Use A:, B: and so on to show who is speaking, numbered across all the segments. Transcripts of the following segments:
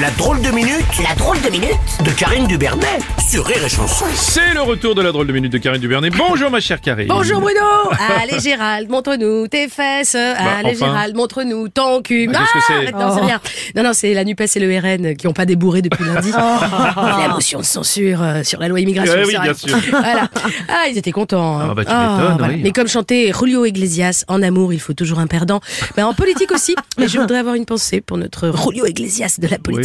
A: La drôle de minute, la drôle de minute de Karine Dubernet sur Rire et Chanson.
B: C'est le retour de la drôle de minute de Karine Dubernet. Bonjour ma chère Karine.
C: Bonjour Bruno Allez Gérald, montre-nous tes fesses. Allez
B: enfin.
C: Gérald, montre-nous ton cul.
B: Bah, qu'est-ce que c'est
C: Non, c'est rien. Non, non, c'est la NUPES et le RN qui ont pas débourré depuis lundi. La motion de censure euh, sur la loi immigration.
B: Eh oui, bien sûr.
C: Voilà. Ah, ils étaient contents. hein.
B: Ah, bah, tu m'étonnes, oui.
C: Mais comme chantait Julio Iglesias, en amour, il faut toujours un perdant. Ben, en politique aussi. Mais je voudrais avoir une pensée pour notre Julio Iglesias de la politique,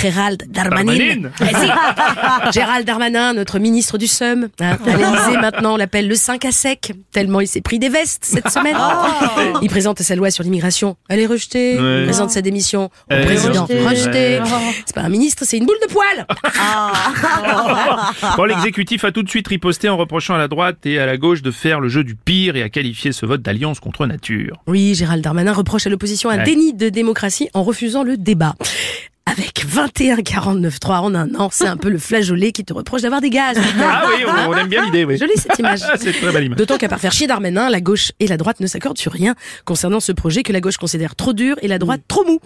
C: Gérald Darmanin. Gérald Darmanin, notre ministre du SEUM. Hein. À l'Élysée, maintenant, on l'appelle le 5 à sec, tellement il s'est pris des vestes cette semaine. Il présente sa loi sur l'immigration. Elle est rejetée.
B: Ouais.
C: Il présente sa démission au président.
B: rejetée.
C: Rejetée.
B: Ouais.
C: C'est pas un ministre, c'est une boule de poil.
B: Bon, l'exécutif a tout de suite riposté en reprochant à la droite et à la gauche de faire le jeu du pire et a qualifié ce vote d'alliance contre nature.
C: Oui, Gérald Darmanin reproche à l'opposition un
B: Ouais.
C: déni de démocratie en refusant le débat. Avec 21-49-3 en un an, c'est un peu le flageolet qui te reproche d'avoir des gaz.
B: Ah oui, on, on aime bien l'idée, oui.
C: Jolie cette image.
B: C'est une très belle image.
C: D'autant qu'à part faire chier Darmanin, la gauche et la droite ne s'accordent sur rien concernant ce projet que la gauche considère trop dur et la droite trop mou.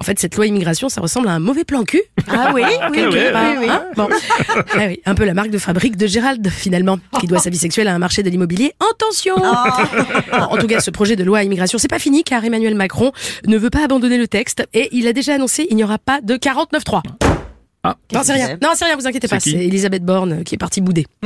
C: En fait, cette loi immigration, ça ressemble à un mauvais plan cul.
D: Ah oui, oui,
B: ouais,
D: oui,
B: ouais.
D: oui, oui.
C: Hein bon. Ah oui, un peu la marque de fabrique de Gérald, finalement, qui doit sa vie sexuelle à un marché de l'immobilier en tension. Bon, en tout cas, ce projet de loi immigration, c'est pas fini car Emmanuel Macron ne veut pas abandonner le texte et il a déjà annoncé il n'y aura pas de 49.3.
B: Ah.
C: Non, c'est rien. Non, c'est rien, vous inquiétez pas.
B: C'est
C: Elisabeth Borne euh, qui est partie bouder.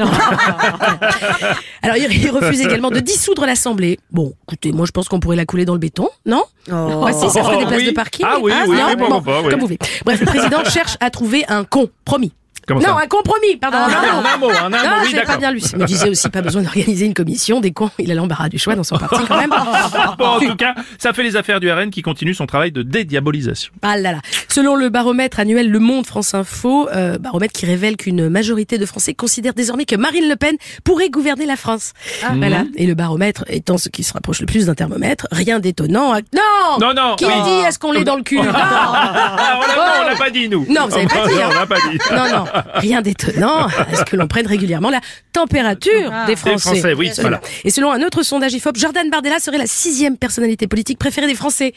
C: Alors, il refuse également de dissoudre l'Assemblée. Bon, écoutez, moi, je pense qu'on pourrait la couler dans le béton, non
D: Oh.
C: Ouais, si, ça ferait des
B: Oh,
C: places
B: oui.
C: de parking.
B: Ah oui, oui,
C: non
B: oui,
C: Bon,
B: pas, oui.
C: Comme vous voulez. Bref, le président cherche à trouver un compromis.
B: Comment
C: non,
B: ça
C: un compromis, pardon.
B: Ah,
C: non, non.
B: un mot, en un
C: Non,
B: mot, oui,
C: pas bien lu. Il me disait aussi pas besoin d'organiser une commission. Des cons, il a l'embarras du choix dans son parti quand même.
B: Bon, en tout cas, ça fait les affaires du RN qui continue son travail de dédiabolisation.
C: Ah là là. Selon le baromètre annuel Le Monde France Info, euh, baromètre qui révèle qu'une majorité de Français considèrent désormais que Marine Le Pen pourrait gouverner la France. Voilà. Et le baromètre étant ce qui se rapproche le plus d'un thermomètre, rien d'étonnant. à- Non
B: Non, non,
C: Qui
B: oui.
C: dit est-ce qu'on l'est dans le cul Non
B: Ah, on l'a- l'a pas dit, nous.
C: Non, vous avez pas dit, hein.
B: On l'a pas dit.
C: Non, non, rien d'étonnant à ce que l'on prenne régulièrement la température des Français.
B: Français, oui,
C: Absolument.
B: voilà.
C: Et selon un autre sondage IFOP, Jordan Bardella serait la sixième personnalité politique préférée des Français.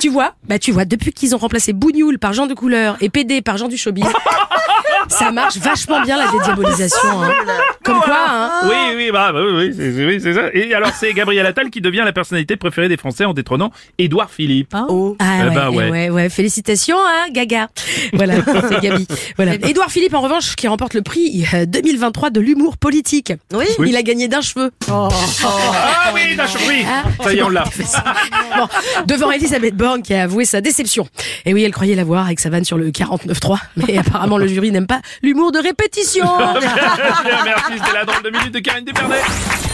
C: Tu vois, bah tu vois, depuis qu'ils ont remplacé Bougnoul par Jean de Couleur et PD par Jean du Showbiz, ça marche vachement bien la dédiabolisation. Hein. Comme quoi, hein.
B: Oui, oui, bah, bah, oui, oui, c'est oui, c'est ça. Et alors, c'est Gabriel Attal qui devient la personnalité préférée des Français en détrônant Édouard Philippe.
C: Oh. Ah
B: Eh
C: ouais,
B: ouais.
C: ouais, ouais, félicitations, hein, Gaga. Voilà, c'est Gabi. Voilà. Édouard Philippe, en revanche, qui remporte le prix euh, 2023 de l'humour politique.
D: Oui.
C: Il a gagné d'un cheveu.
B: Ah oui, d'accord, oui.
C: Ah,
B: Ça y est, on l'a.
C: Bon, devant Elisabeth Borne qui a avoué sa déception. Et oui, elle croyait l'avoir avec sa vanne sur le 49.3, mais apparemment le jury n'aime pas l'humour de répétition.
B: Merci, c'était la drôle de minute de Karine Dupernet.